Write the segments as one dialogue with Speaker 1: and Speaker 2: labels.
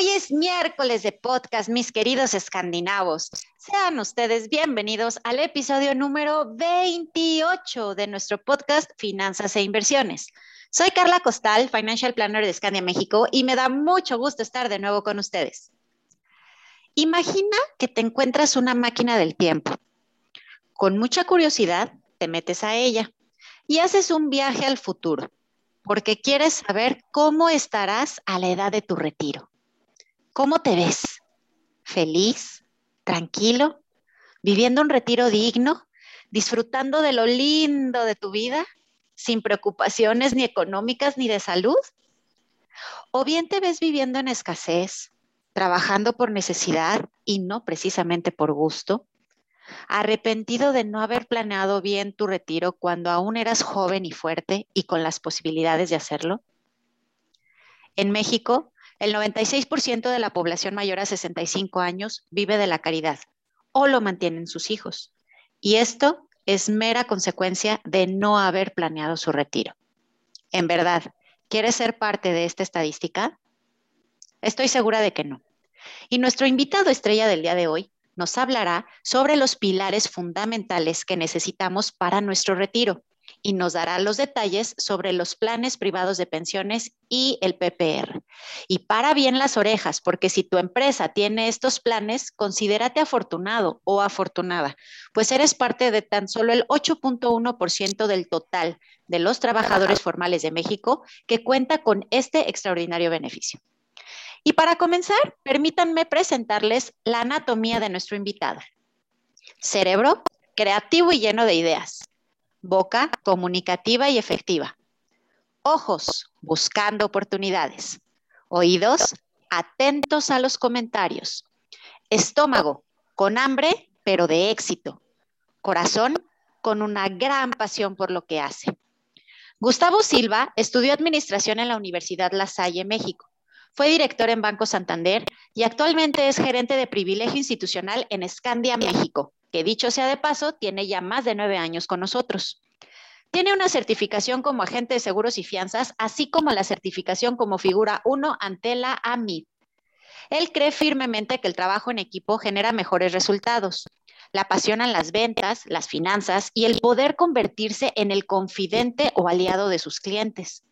Speaker 1: Hoy es miércoles de podcast, mis queridos escandinavos. Sean ustedes bienvenidos al episodio número 28 de nuestro podcast Finanzas e Inversiones. Soy Carla Costal, Financial Planner de Scandia México, y me da mucho gusto estar de nuevo con ustedes. Imagina que te encuentras una máquina del tiempo. Con mucha curiosidad, te metes a ella y haces un viaje al futuro, porque quieres saber cómo estarás a la edad de tu retiro. ¿Cómo te ves? ¿Feliz? ¿Tranquilo? ¿Viviendo un retiro digno? ¿Disfrutando de lo lindo de tu vida? ¿Sin preocupaciones ni económicas ni de salud? ¿O bien te ves viviendo en escasez, trabajando por necesidad y no precisamente por gusto? arrepentido de no haber planeado bien tu retiro cuando aún eras joven y fuerte y con las posibilidades de hacerlo? En México, el 96% de la población mayor a 65 años vive de la caridad o lo mantienen sus hijos. Y esto es mera consecuencia de no haber planeado su retiro. En verdad, ¿quieres ser parte de esta estadística? Estoy segura de que no. Y nuestro invitado estrella del día de hoy nos hablará sobre los pilares fundamentales que necesitamos para nuestro retiro y nos dará los detalles sobre los planes privados de pensiones y el PPR. Y para bien las orejas, porque si tu empresa tiene estos planes, considérate afortunado o afortunada, pues eres parte de tan solo el 8.1% del total de los trabajadores formales de México que cuenta con este extraordinario beneficio. Y para comenzar, permítanme presentarles la anatomía de nuestro invitado. Cerebro creativo y lleno de ideas boca comunicativa y efectiva, ojos buscando oportunidades, oídos atentos a los comentarios, estómago con hambre pero de éxito, corazón con una gran pasión por lo que hace. Gustavo Silva estudió administración en la Universidad La Salle, México. Fue director en Banco Santander y actualmente es gerente de privilegio institucional en Scandia, México que dicho sea de paso, tiene ya más de nueve años con nosotros. Tiene una certificación como agente de seguros y fianzas, así como la certificación como figura 1 ante la AMID. Él cree firmemente que el trabajo en equipo genera mejores resultados. La apasionan las ventas, las finanzas y el poder convertirse en el confidente o aliado de sus clientes.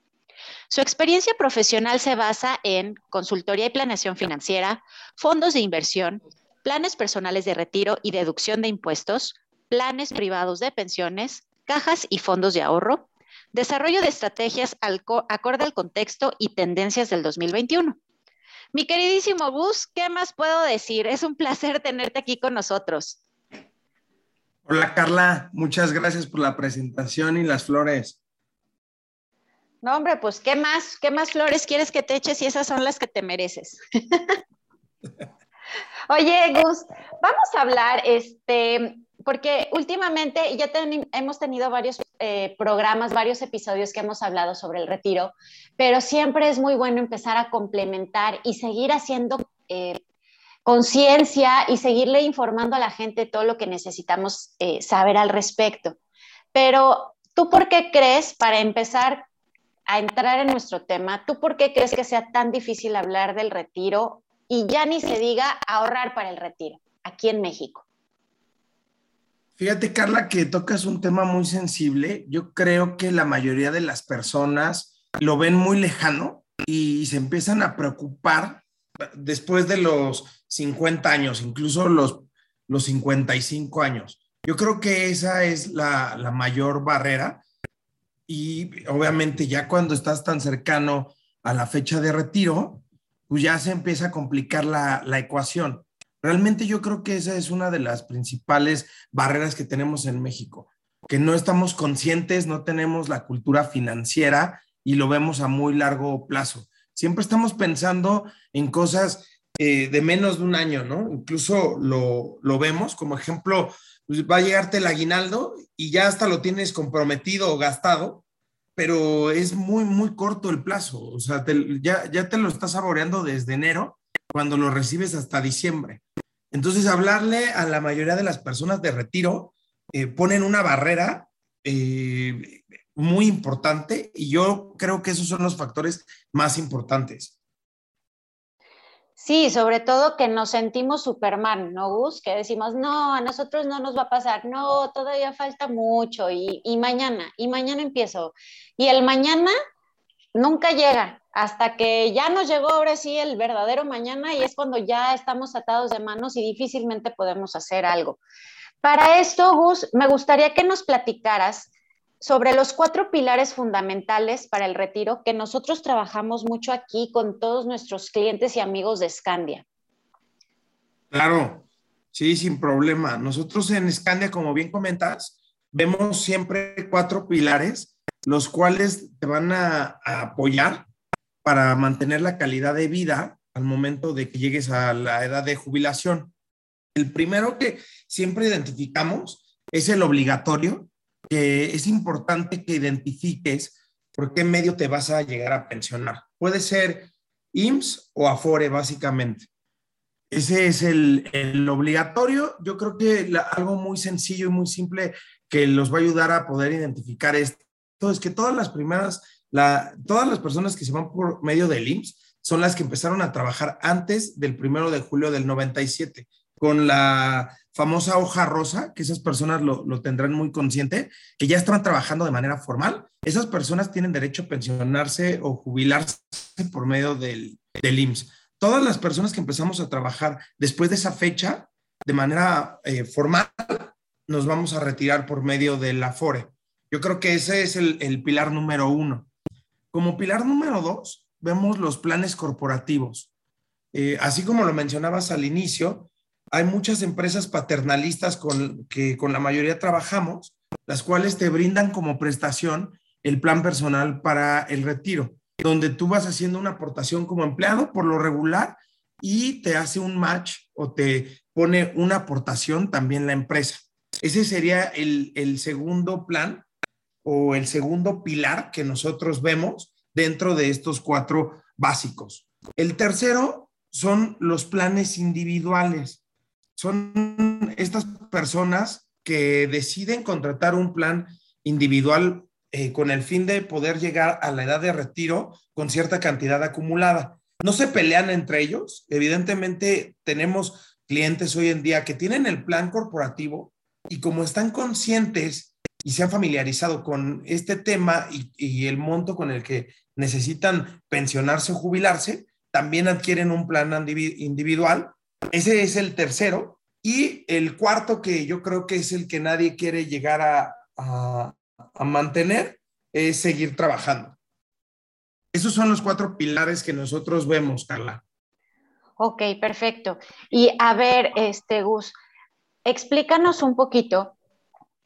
Speaker 1: Su experiencia profesional se basa en consultoría y planeación financiera, fondos de inversión, planes personales de retiro y deducción de impuestos, planes privados de pensiones, cajas y fondos de ahorro, desarrollo de estrategias acorde al contexto y tendencias del 2021. Mi queridísimo Bus, ¿qué más puedo decir? Es un placer tenerte aquí con nosotros.
Speaker 2: Hola Carla, muchas gracias por la presentación y las flores.
Speaker 1: No, hombre, pues ¿qué más? ¿Qué más flores quieres que te eches y esas son las que te mereces? Oye, Gus, vamos a hablar, este, porque últimamente ya hemos tenido varios eh, programas, varios episodios que hemos hablado sobre el retiro, pero siempre es muy bueno empezar a complementar y seguir haciendo eh, conciencia y seguirle informando a la gente todo lo que necesitamos eh, saber al respecto. Pero, ¿tú por qué crees, para empezar a entrar en nuestro tema, ¿tú por qué crees que sea tan difícil hablar del retiro y ya ni se diga ahorrar para el retiro aquí en México.
Speaker 2: Fíjate, Carla, que tocas un tema muy sensible. Yo creo que la mayoría de las personas lo ven muy lejano y se empiezan a preocupar después de los 50 años, incluso los, los 55 años. Yo creo que esa es la, la mayor barrera y obviamente ya cuando estás tan cercano a la fecha de retiro, pues ya se empieza a complicar la, ecuación. Realmente yo creo que esa es una de las principales barreras que tenemos en México, que no estamos conscientes, no tenemos la cultura financiera y lo vemos a muy largo plazo. Siempre estamos pensando en cosas eh, de menos de un año, ¿no? Incluso lo, lo vemos como ejemplo, pues va a llegarte el aguinaldo y ya hasta lo tienes comprometido o gastado, pero es muy, muy corto el plazo. O sea, ya, ya te lo estás saboreando desde enero cuando lo recibes hasta diciembre. Entonces, hablarle a la mayoría de las personas de retiro eh, ponen una barrera eh, muy importante y yo creo que esos son los factores más importantes.
Speaker 1: Sí, sobre todo que nos sentimos Superman, ¿no, Gus? Que decimos, no, a nosotros no nos va a pasar, no, todavía falta mucho y, y mañana, y mañana empiezo. Y el mañana nunca llega hasta que ya nos llegó ahora sí el verdadero mañana y es cuando ya estamos atados de manos y difícilmente podemos hacer algo. Para esto, Gus, me gustaría que nos platicaras sobre los cuatro pilares fundamentales para el retiro que nosotros trabajamos mucho aquí con todos nuestros clientes y amigos de Scandia.
Speaker 2: Claro, sí, sin problema. Nosotros en Scandia, como bien comentas, vemos siempre cuatro pilares, los cuales te van a, a apoyar para mantener la calidad de vida al momento de que llegues a la edad de jubilación. El primero que siempre identificamos es el obligatorio, que es importante que identifiques por qué medio te vas a llegar a pensionar. Puede ser IMSS o Afore, básicamente. Ese es el, obligatorio. Yo creo que algo muy sencillo y muy simple que los va a ayudar a poder identificar esto es que todas las primeras, todas las personas que se van por medio del IMSS son las que empezaron a trabajar antes del primero de julio del 97 con la famosa hoja rosa, que esas personas lo, tendrán muy consciente, que ya están trabajando de manera formal. Esas personas tienen derecho a pensionarse o jubilarse por medio del, del IMSS. Todas las personas que empezamos a trabajar después de esa fecha, de manera eh, formal, nos vamos a retirar por medio del Afore. Yo creo que ese es el, el pilar número uno. Como pilar número dos, vemos los planes corporativos. Eh, así como lo mencionabas al inicio, hay muchas empresas paternalistas con que con la mayoría trabajamos, las cuales te brindan como prestación el plan personal para el retiro, donde tú vas haciendo una aportación como empleado por lo regular y te hace un match o te pone una aportación también la empresa. Ese sería el, el segundo plan o el segundo pilar que nosotros vemos dentro de estos cuatro básicos. El tercero son los planes individuales son estas personas que deciden contratar un plan individual eh, con el fin de poder llegar a la edad de retiro con cierta cantidad acumulada. No se pelean entre ellos. Evidentemente tenemos clientes hoy en día que tienen el plan corporativo y como están conscientes y se han familiarizado con este tema y, y el monto con el que necesitan pensionarse o jubilarse, también adquieren un plan individual ese es el tercero. Y el cuarto, que yo creo que es el que nadie quiere llegar a, mantener, es seguir trabajando. Esos son los cuatro pilares que nosotros vemos, Carla.
Speaker 1: Ok, perfecto. Y a ver, este Gus, explícanos un poquito,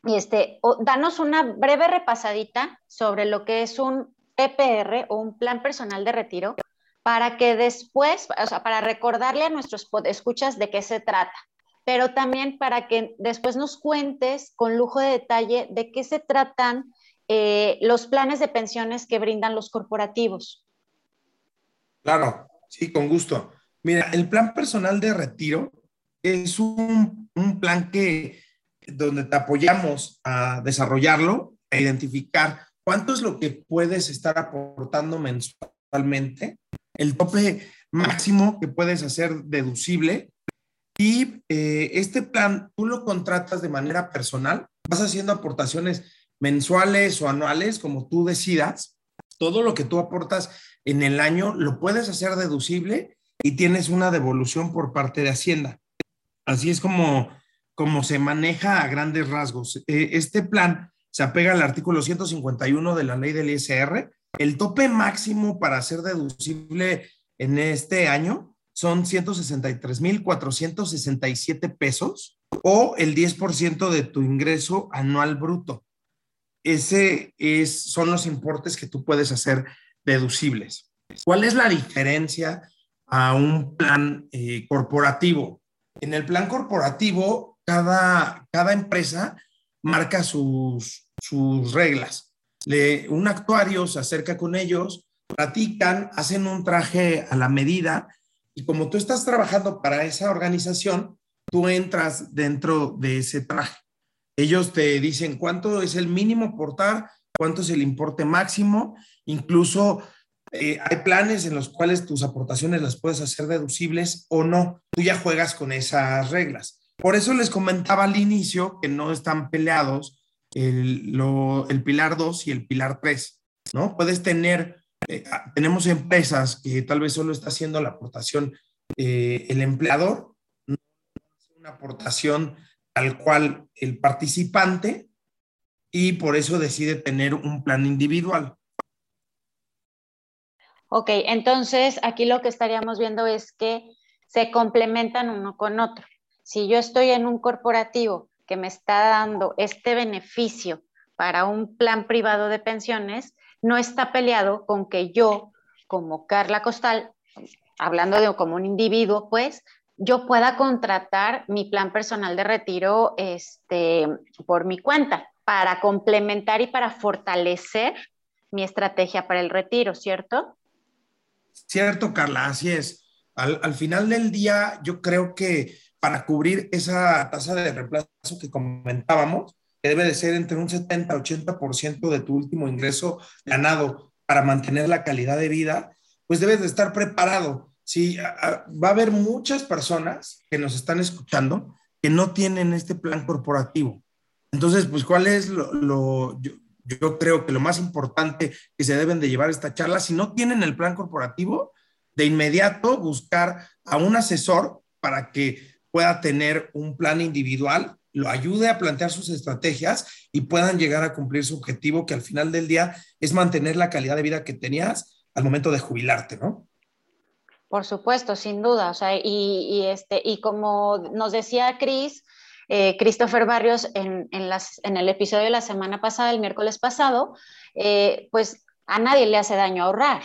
Speaker 1: este, danos una breve repasadita sobre lo que es un PPR o un plan personal de retiro para que después, o sea, para recordarle a nuestros escuchas de qué se trata, pero también para que después nos cuentes con lujo de detalle de qué se tratan eh, los planes de pensiones que brindan los corporativos.
Speaker 2: Claro, sí, con gusto. Mira, el plan personal de retiro es un, un plan que donde te apoyamos a desarrollarlo, a identificar cuánto es lo que puedes estar aportando mensualmente el tope máximo que puedes hacer deducible. Y eh, este plan tú lo contratas de manera personal, vas haciendo aportaciones mensuales o anuales, como tú decidas. Todo lo que tú aportas en el año lo puedes hacer deducible y tienes una devolución por parte de Hacienda. Así es como, como se maneja a grandes rasgos. Eh, este plan se apega al artículo 151 de la ley del ISR el tope máximo para ser deducible en este año son 163.467 pesos o el 10% de tu ingreso anual bruto. Ese es, son los importes que tú puedes hacer deducibles. ¿Cuál es la diferencia a un plan eh, corporativo. En el plan corporativo, cada, cada empresa marca sus, sus reglas. Un actuario se acerca con ellos, platican, hacen un traje a la medida y como tú estás trabajando para esa organización, tú entras dentro de ese traje. Ellos te dicen cuánto es el mínimo portar, cuánto es el importe máximo, incluso eh, hay planes en los cuales tus aportaciones las puedes hacer deducibles o no. Tú ya juegas con esas reglas. Por eso les comentaba al inicio que no están peleados el, el pilar 2 y el pilar 3, ¿no? Puedes tener eh, ah, tenemos empresas que tal vez solo está haciendo la aportación eh, el empleador, no una aportación tal cual el participante y por eso decide tener un plan individual.
Speaker 1: Ok, entonces aquí lo que estaríamos viendo es que se complementan uno con otro. Si yo estoy en un corporativo que me está dando este beneficio para un plan privado de pensiones, no está peleado con que yo, como Carla Costal, hablando de como un individuo, pues, yo pueda contratar mi plan personal de retiro este, por mi cuenta para complementar y para fortalecer mi estrategia para el retiro, ¿cierto?
Speaker 2: Cierto, Carla, así es. Al, al final del día, yo creo que para cubrir esa tasa de reemplazo que comentábamos, que debe de ser entre un 70-80% de tu último ingreso ganado para mantener la calidad de vida, pues debes de estar preparado. Sí, va a haber muchas personas que nos están escuchando que no tienen este plan corporativo. Entonces, pues, ¿cuál es lo, yo, yo, creo que lo más importante que se deben de llevar esta charla? Si no tienen el plan corporativo, de inmediato buscar a un asesor para que pueda tener un plan individual lo ayude a plantear sus estrategias y puedan llegar a cumplir su objetivo, que al final del día es mantener la calidad de vida que tenías al momento de jubilarte, ¿no?
Speaker 1: Por supuesto, sin duda. O sea, y, este, y como nos decía Cris, eh, Christopher Barrios en, las, en, el episodio de la semana pasada, el miércoles pasado, eh, pues a nadie le hace daño ahorrar,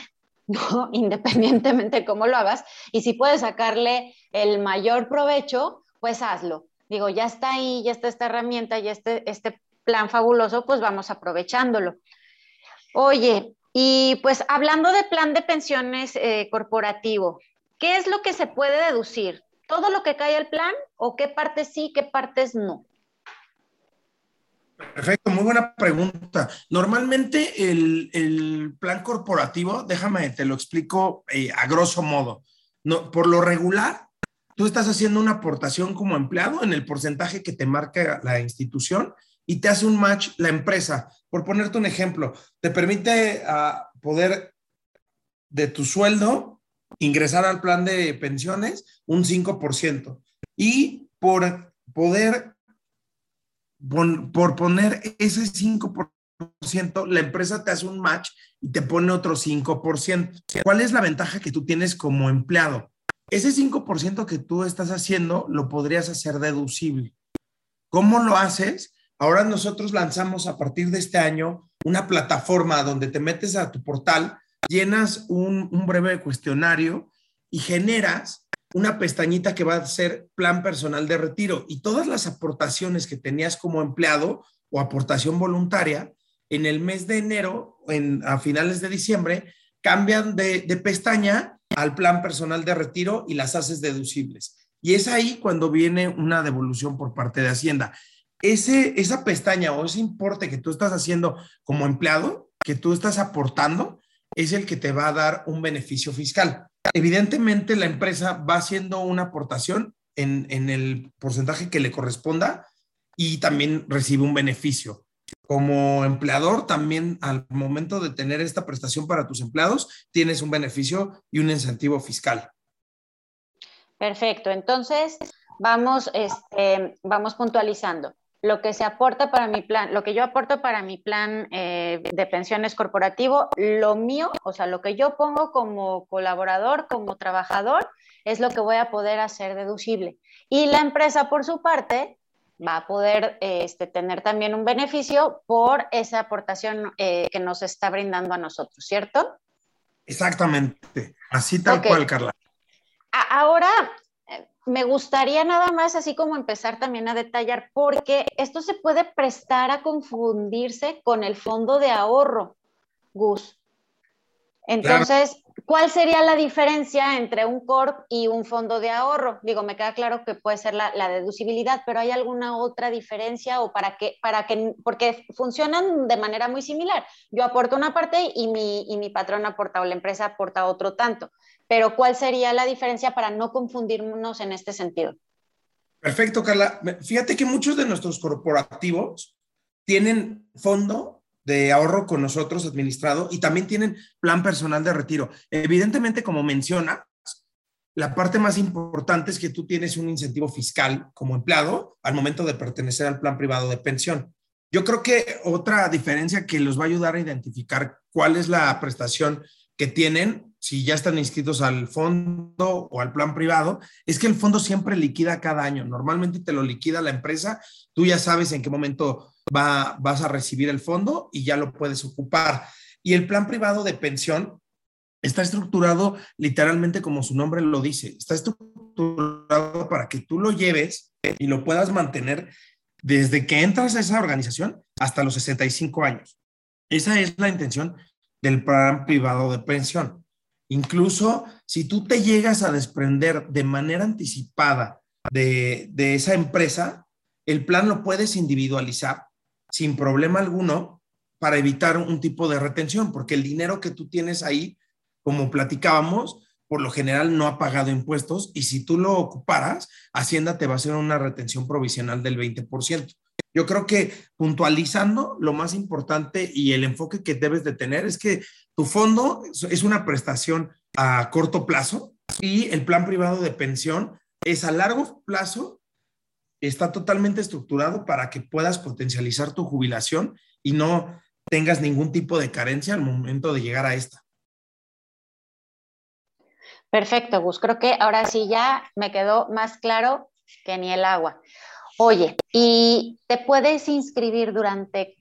Speaker 1: ¿no? Independientemente de cómo lo hagas. Y si puedes sacarle el mayor provecho, pues hazlo digo, ya está ahí, ya está esta herramienta, ya este, este plan fabuloso, pues vamos aprovechándolo. Oye, y pues hablando de plan de pensiones eh, corporativo, ¿qué es lo que se puede deducir? ¿Todo lo que cae al plan o qué partes sí, qué partes no?
Speaker 2: Perfecto, muy buena pregunta. Normalmente el, plan corporativo, déjame, te lo explico eh, a grosso modo. No, por lo regular, tú estás haciendo una aportación como empleado en el porcentaje que te marca la institución y te hace un match la empresa. Por ponerte un ejemplo, te permite ah, poder de tu sueldo ingresar al plan de pensiones un 5% y por poder, por poner ese 5%, la empresa te hace un match y te pone otro 5%. ¿Cuál es la ventaja que tú tienes como empleado? ese 5% que tú estás haciendo lo podrías hacer deducible. ¿Cómo lo haces? Ahora nosotros lanzamos a partir de este año una plataforma donde te metes a tu portal, llenas un, breve cuestionario y generas una pestañita que va a ser plan personal de retiro y todas las aportaciones que tenías como empleado o aportación voluntaria en el mes de enero, en, a finales de diciembre, cambian de, pestaña al plan personal de retiro y las haces deducibles. Y es ahí cuando viene una devolución por parte de Hacienda. Ese, esa pestaña o ese importe que tú estás haciendo como empleado, que tú estás aportando, es el que te va a dar un beneficio fiscal. Evidentemente, la empresa va haciendo una aportación en, en el porcentaje que le corresponda y también recibe un beneficio como empleador, también al momento de tener esta prestación para tus empleados, tienes un beneficio y un incentivo fiscal.
Speaker 1: Perfecto. Entonces, vamos, este, vamos puntualizando. Lo que se aporta para mi plan, lo que yo aporto para mi plan eh, de pensiones corporativo, lo mío, o sea, lo que yo pongo como colaborador, como trabajador, es lo que voy a poder hacer deducible. Y la empresa, por su parte, va a poder este, tener también un beneficio por esa aportación eh, que nos está brindando a nosotros, ¿cierto?
Speaker 2: Exactamente, así tal cual, Carla.
Speaker 1: ahora eh, me gustaría nada más así como empezar también a detallar, porque esto se puede prestar a confundirse con el fondo de ahorro, Gus. Entonces, ¿cuál sería la diferencia entre un CORP y un fondo de ahorro? Digo, me queda claro que puede ser la, deducibilidad, pero ¿hay alguna otra diferencia o para qué? Para que, porque funcionan de manera muy similar. Yo aporto una parte y mi, y mi patrón aporta o la empresa aporta otro tanto. Pero ¿cuál sería la diferencia para no confundirnos en este sentido?
Speaker 2: Perfecto, Carla. Fíjate que muchos de nuestros corporativos tienen fondo de ahorro con nosotros administrado y también tienen plan personal de retiro. Evidentemente, como menciona, la parte más importante es que tú tienes un incentivo fiscal como empleado al momento de pertenecer al plan privado de pensión. Yo creo que otra diferencia que los va a ayudar a identificar cuál es la prestación que tienen si ya están inscritos al fondo o al plan privado, es que el fondo siempre liquida cada año. Normalmente te lo liquida la empresa, tú ya sabes en qué momento va, vas a recibir el fondo y ya lo puedes ocupar. Y el plan privado de pensión está estructurado literalmente como su nombre lo dice, está estructurado para que tú lo lleves y lo puedas mantener desde que entras a esa organización hasta los 65 años. Esa es la intención del plan privado de pensión. Incluso si tú te llegas a desprender de manera anticipada de, de esa empresa, el plan lo puedes individualizar sin problema alguno para evitar un tipo de retención, porque el dinero que tú tienes ahí, como platicábamos, por lo general no ha pagado impuestos y si tú lo ocuparas, Hacienda te va a hacer una retención provisional del 20%. Yo creo que puntualizando, lo más importante y el enfoque que debes de tener es que tu fondo es una prestación a corto plazo y el plan privado de pensión es a largo plazo está totalmente estructurado para que puedas potencializar tu jubilación y no tengas ningún tipo de carencia al momento de llegar a esta.
Speaker 1: Perfecto, Gus. Creo que ahora sí ya me quedó más claro que ni el agua. Oye, ¿y te puedes inscribir durante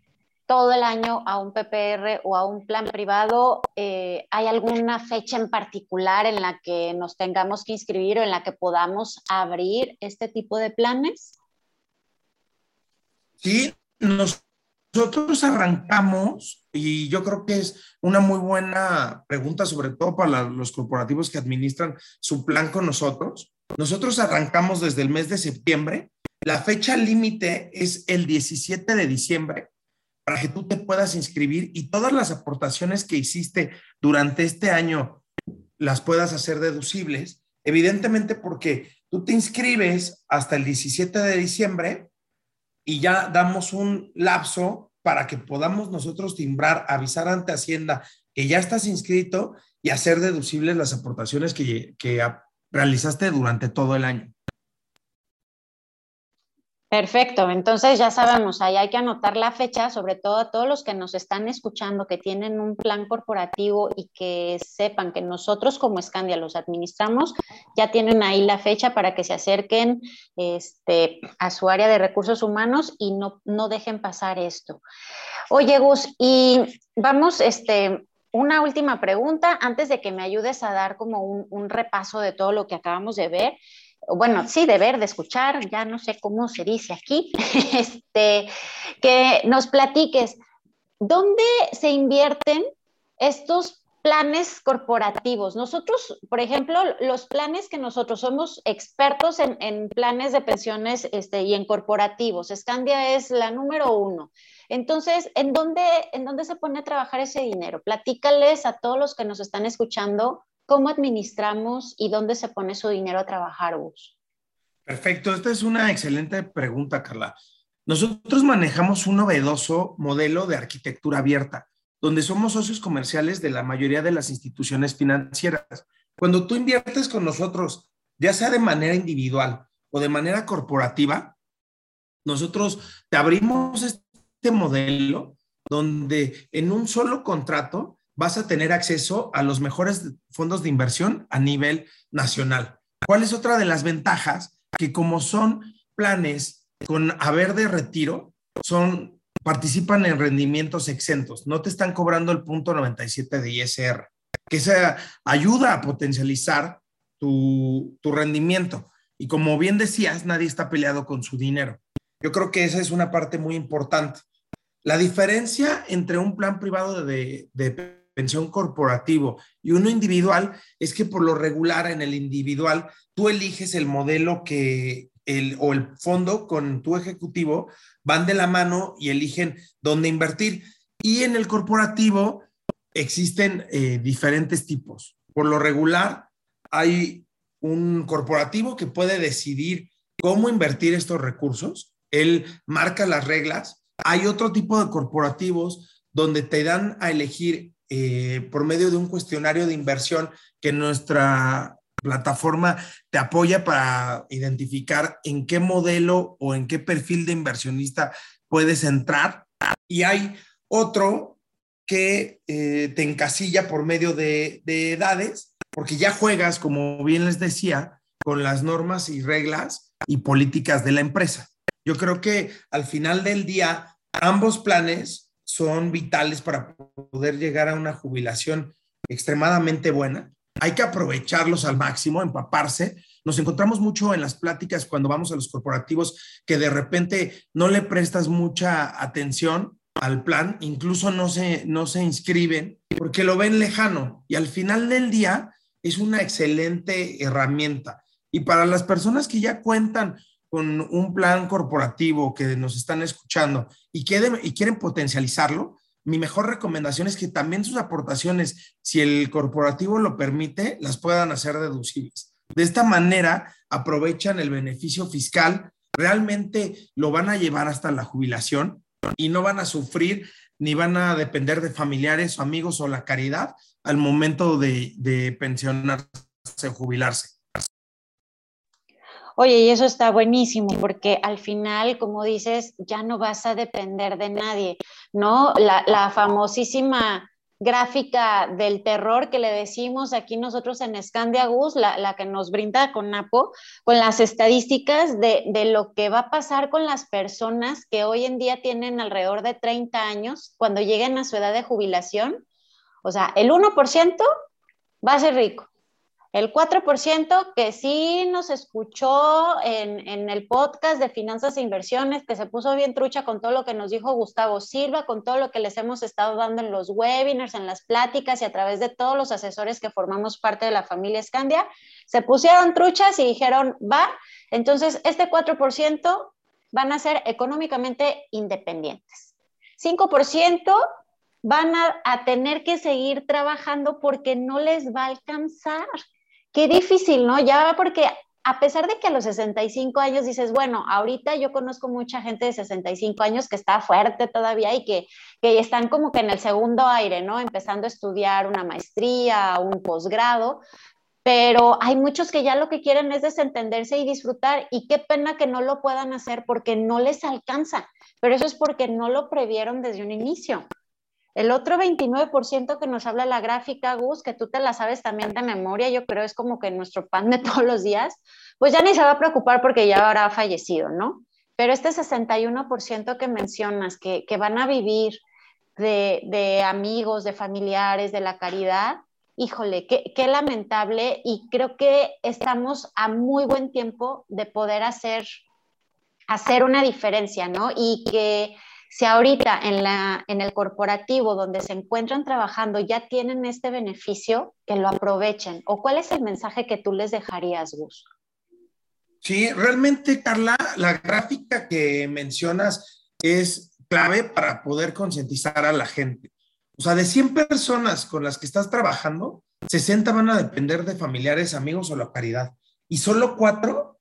Speaker 1: todo el año a un PPR o a un plan privado, eh, ¿hay alguna fecha en particular en la que nos tengamos que inscribir o en la que podamos abrir este tipo de planes?
Speaker 2: Sí, nosotros arrancamos y yo creo que es una muy buena pregunta, sobre todo para los corporativos que administran su plan con nosotros. Nosotros arrancamos desde el mes de septiembre. La fecha límite es el 17 de diciembre para que tú te puedas inscribir y todas las aportaciones que hiciste durante este año las puedas hacer deducibles, evidentemente porque tú te inscribes hasta el 17 de diciembre y ya damos un lapso para que podamos nosotros timbrar, avisar ante Hacienda que ya estás inscrito y hacer deducibles las aportaciones que, que realizaste durante todo el año.
Speaker 1: Perfecto, entonces ya sabemos, ahí hay que anotar la fecha, sobre todo a todos los que nos están escuchando, que tienen un plan corporativo y que sepan que nosotros como Scandia los administramos, ya tienen ahí la fecha para que se acerquen este, a su área de recursos humanos y no, no dejen pasar esto. Oye, Gus, y vamos, este, una última pregunta antes de que me ayudes a dar como un repaso de todo lo que acabamos de ver bueno, sí, de ver, de escuchar, ya no sé cómo se dice aquí, este, que nos platiques, ¿dónde se invierten estos planes corporativos? Nosotros, por ejemplo, los planes que nosotros somos expertos en, planes de pensiones este, y en corporativos, Scandia es la número uno. Entonces, ¿en dónde, ¿en dónde se pone a trabajar ese dinero? Platícales a todos los que nos están escuchando ¿Cómo administramos y dónde se pone su dinero a trabajar, Gus?
Speaker 2: Perfecto, esta es una excelente pregunta, Carla. Nosotros manejamos un novedoso modelo de arquitectura abierta, donde somos socios comerciales de la mayoría de las instituciones financieras. Cuando tú inviertes con nosotros, ya sea de manera individual o de manera corporativa, nosotros te abrimos este modelo donde en un solo contrato vas a tener acceso a los mejores fondos de inversión a nivel nacional. ¿Cuál es otra de las ventajas? Que como son planes con haber de retiro, son, participan en rendimientos exentos, no te están cobrando el punto 97 de ISR, que se ayuda a potencializar tu, tu rendimiento. Y como bien decías, nadie está peleado con su dinero. Yo creo que esa es una parte muy importante. La diferencia entre un plan privado de, de, pensión corporativo y uno individual es que por lo regular en el individual tú eliges el modelo que el, o el fondo con tu ejecutivo van de la mano y eligen dónde invertir. Y en el corporativo existen eh, diferentes tipos. Por lo regular hay un corporativo que puede decidir cómo invertir estos recursos. Él marca las reglas. Hay otro tipo de corporativos donde te dan a elegir eh, por medio de un cuestionario de inversión que nuestra plataforma te apoya para identificar en qué modelo o en qué perfil de inversionista puedes entrar. Y hay otro que eh, te encasilla por medio de, de edades, porque ya juegas, como bien les decía, con las normas y reglas y políticas de la empresa. Yo creo que al final del día, ambos planes son vitales para poder llegar a una jubilación extremadamente buena. Hay que aprovecharlos al máximo, empaparse. Nos encontramos mucho en las pláticas cuando vamos a los corporativos que de repente no le prestas mucha atención al plan, incluso no se, no se inscriben porque lo ven lejano y al final del día es una excelente herramienta. Y para las personas que ya cuentan con un plan corporativo que nos están escuchando y quieren, y quieren potencializarlo, mi mejor recomendación es que también sus aportaciones, si el corporativo lo permite, las puedan hacer deducibles. De esta manera, aprovechan el beneficio fiscal, realmente lo van a llevar hasta la jubilación y no van a sufrir ni van a depender de familiares o amigos o la caridad al momento de, de pensionarse o jubilarse.
Speaker 1: Oye, y eso está buenísimo porque al final, como dices, ya no vas a depender de nadie, ¿no? La, famosísima gráfica del terror que le decimos aquí nosotros en Scandiagus, la, la que nos brinda con Napo, con las estadísticas de, de, lo que va a pasar con las personas que hoy en día tienen alrededor de 30 años cuando lleguen a su edad de jubilación. O sea, el 1% va a ser rico, el 4% que sí nos escuchó en, el podcast de finanzas e inversiones, que se puso bien trucha con todo lo que nos dijo Gustavo Silva, con todo lo que les hemos estado dando en los webinars, en las pláticas y a través de todos los asesores que formamos parte de la familia Scandia, se pusieron truchas y dijeron, va, entonces este 4% van a ser económicamente independientes. 5% van a, a, tener que seguir trabajando porque no les va a alcanzar. Qué difícil, ¿no? Ya porque a pesar de que a los 65 años dices, bueno, ahorita yo conozco mucha gente de 65 años que está fuerte todavía y que, que están como que en el segundo aire, ¿no? Empezando a estudiar una maestría, un posgrado, pero hay muchos que ya lo que quieren es desentenderse y disfrutar y qué pena que no lo puedan hacer porque no les alcanza, pero eso es porque no lo previeron desde un inicio. El otro 29% que nos habla la gráfica, Gus, que tú te la sabes también de memoria, yo creo es como que nuestro pan de todos los días, pues ya ni se va a preocupar porque ya habrá fallecido, ¿no? Pero este 61% que mencionas, que, que, van a vivir de, de, amigos, de familiares, de la caridad, híjole, qué, qué lamentable y creo que estamos a muy buen tiempo de poder hacer, hacer una diferencia, ¿no? Y que si ahorita en, la, en el corporativo donde se encuentran trabajando ya tienen este beneficio, que lo aprovechen. ¿O cuál es el mensaje que tú les dejarías, Gus?
Speaker 2: Sí, realmente, Carla, la gráfica que mencionas es clave para poder concientizar a la gente. O sea, de 100 personas con las que estás trabajando, 60 van a depender de familiares, amigos o la caridad. Y solo cuatro,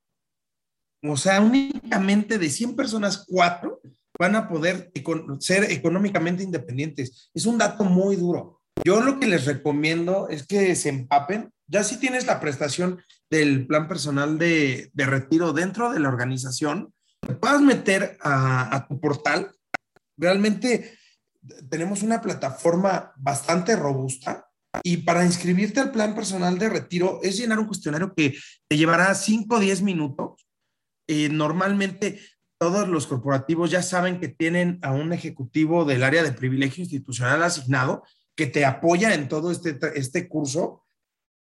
Speaker 2: o sea, únicamente de 100 personas, cuatro van a poder ser económicamente independientes. Es un dato muy duro. Yo lo que les recomiendo es que se empapen. Ya si tienes la prestación del plan personal de, retiro dentro de la organización, te puedas meter a, a tu portal. Realmente tenemos una plataforma bastante robusta y para inscribirte al plan personal de retiro es llenar un cuestionario que te llevará 5 o 10 minutos. Eh, normalmente todos los corporativos ya saben que tienen a un ejecutivo del área de privilegio institucional asignado que te apoya en todo este, este curso.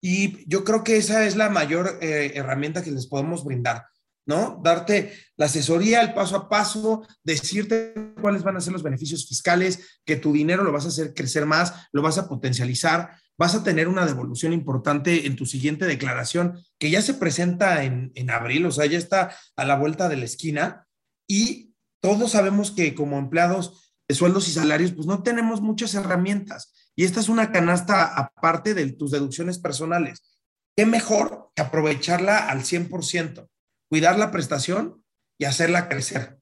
Speaker 2: Y yo creo que esa es la mayor eh, herramienta que les podemos brindar, ¿no? Darte la asesoría, el paso a paso, decirte cuáles van a ser los beneficios fiscales, que tu dinero lo vas a hacer crecer más, lo vas a potencializar, vas a tener una devolución importante en tu siguiente declaración, que ya se presenta en, en abril, o sea, ya está a la vuelta de la esquina. Y todos sabemos que como empleados de sueldos y salarios, pues no tenemos muchas herramientas. Y esta es una canasta aparte de tus deducciones personales. ¿Qué mejor que aprovecharla al 100%? Cuidar la prestación y hacerla crecer.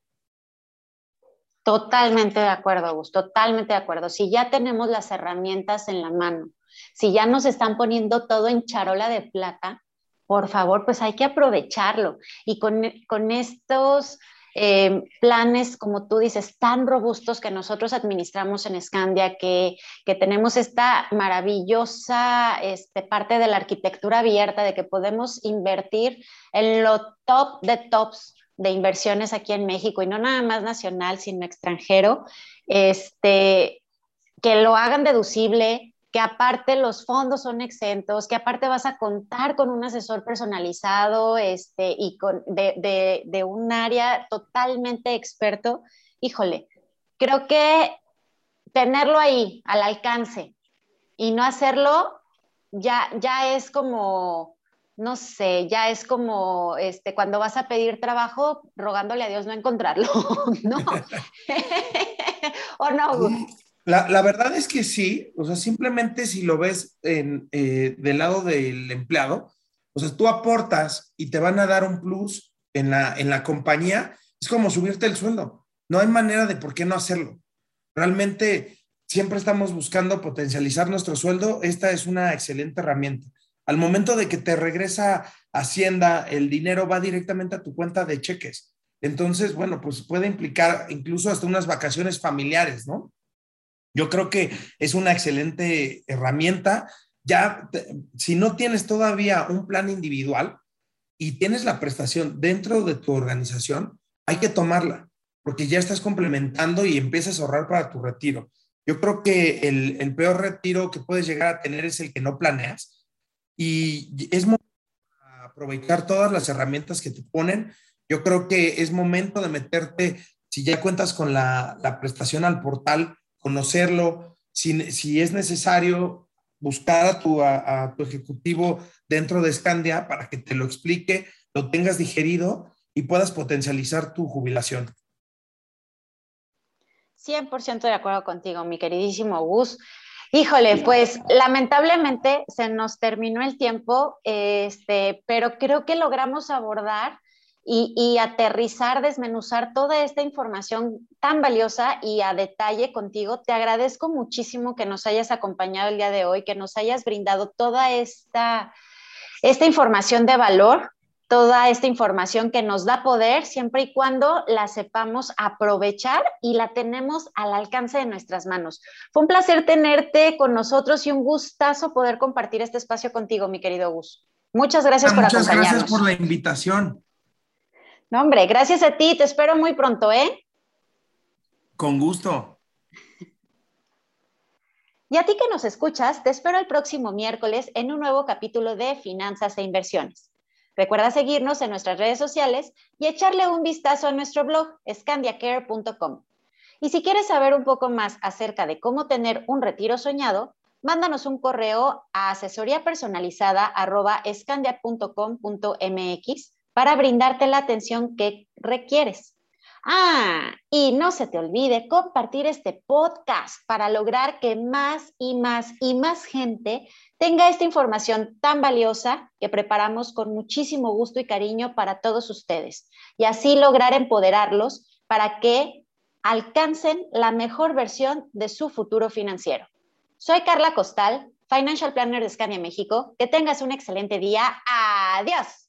Speaker 1: Totalmente de acuerdo, Gus, totalmente de acuerdo. Si ya tenemos las herramientas en la mano, si ya nos están poniendo todo en charola de plata, por favor, pues hay que aprovecharlo. Y con, con estos eh, planes, como tú dices, tan robustos que nosotros administramos en Scandia, que, que tenemos esta maravillosa este, parte de la arquitectura abierta, de que podemos invertir en lo top de tops de inversiones aquí en México y no nada más nacional, sino extranjero, este, que lo hagan deducible, que aparte los fondos son exentos, que aparte vas a contar con un asesor personalizado este, y con, de, de, un área totalmente experto, híjole, creo que tenerlo ahí al alcance y no hacerlo ya, ya es como, no sé, ya es como este, cuando vas a pedir trabajo rogándole a Dios no encontrarlo, ¿no? ¿O no?
Speaker 2: La, verdad es que sí, o sea, simplemente si lo ves en, eh, del lado del empleado, o sea, tú aportas y te van a dar un plus en la, en la compañía, es como subirte el sueldo. No hay manera de por qué no hacerlo. Realmente siempre estamos buscando potencializar nuestro sueldo. Esta es una excelente herramienta. Al momento de que te regresa Hacienda, el dinero va directamente a tu cuenta de cheques. Entonces, bueno, pues puede implicar incluso hasta unas vacaciones familiares, ¿no? Yo creo que es una excelente herramienta. Ya, si no tienes todavía un plan individual y tienes la prestación dentro de tu organización, hay que tomarla, porque ya estás complementando y empiezas a ahorrar para tu retiro. Yo creo que el, peor retiro que puedes llegar a tener es el que no planeas y es aprovechar todas las herramientas que te ponen. Yo creo que es momento de meterte, si ya cuentas con la, la prestación al portal, conocerlo, si, es necesario, buscar a tu, a, tu ejecutivo dentro de Scandia para que te lo explique, lo tengas digerido y puedas potencializar tu jubilación.
Speaker 1: 100% de acuerdo contigo, mi queridísimo Gus. Híjole, pues lamentablemente se nos terminó el tiempo, este, pero creo que logramos abordar y, aterrizar, desmenuzar toda esta información tan valiosa y a detalle contigo. Te agradezco muchísimo que nos hayas acompañado el día de hoy, que nos hayas brindado toda esta, esta información de valor, toda esta información que nos da poder siempre y cuando la sepamos aprovechar y la tenemos al alcance de nuestras manos. Fue un placer tenerte con nosotros y un gustazo poder compartir este espacio contigo, mi querido Gus. Muchas gracias
Speaker 2: ah,
Speaker 1: por acompañarnos.
Speaker 2: Muchas gracias por la invitación.
Speaker 1: No, hombre, gracias a ti. Te espero muy pronto, ¿eh?
Speaker 2: Con gusto.
Speaker 1: Y a ti que nos escuchas, te espero el próximo miércoles en un nuevo capítulo de Finanzas e Inversiones. Recuerda seguirnos en nuestras redes sociales y echarle un vistazo a nuestro blog scandiacare.com. Y si quieres saber un poco más acerca de cómo tener un retiro soñado, mándanos un correo a asesoría personalizada para brindarte la atención que requieres. Ah, y no se te olvide compartir este podcast para lograr que más y más y más gente tenga esta información tan valiosa que preparamos con muchísimo gusto y cariño para todos ustedes y así lograr empoderarlos para que alcancen la mejor versión de su futuro financiero. Soy Carla Costal, Financial Planner de Scania México. Que tengas un excelente día. Adiós.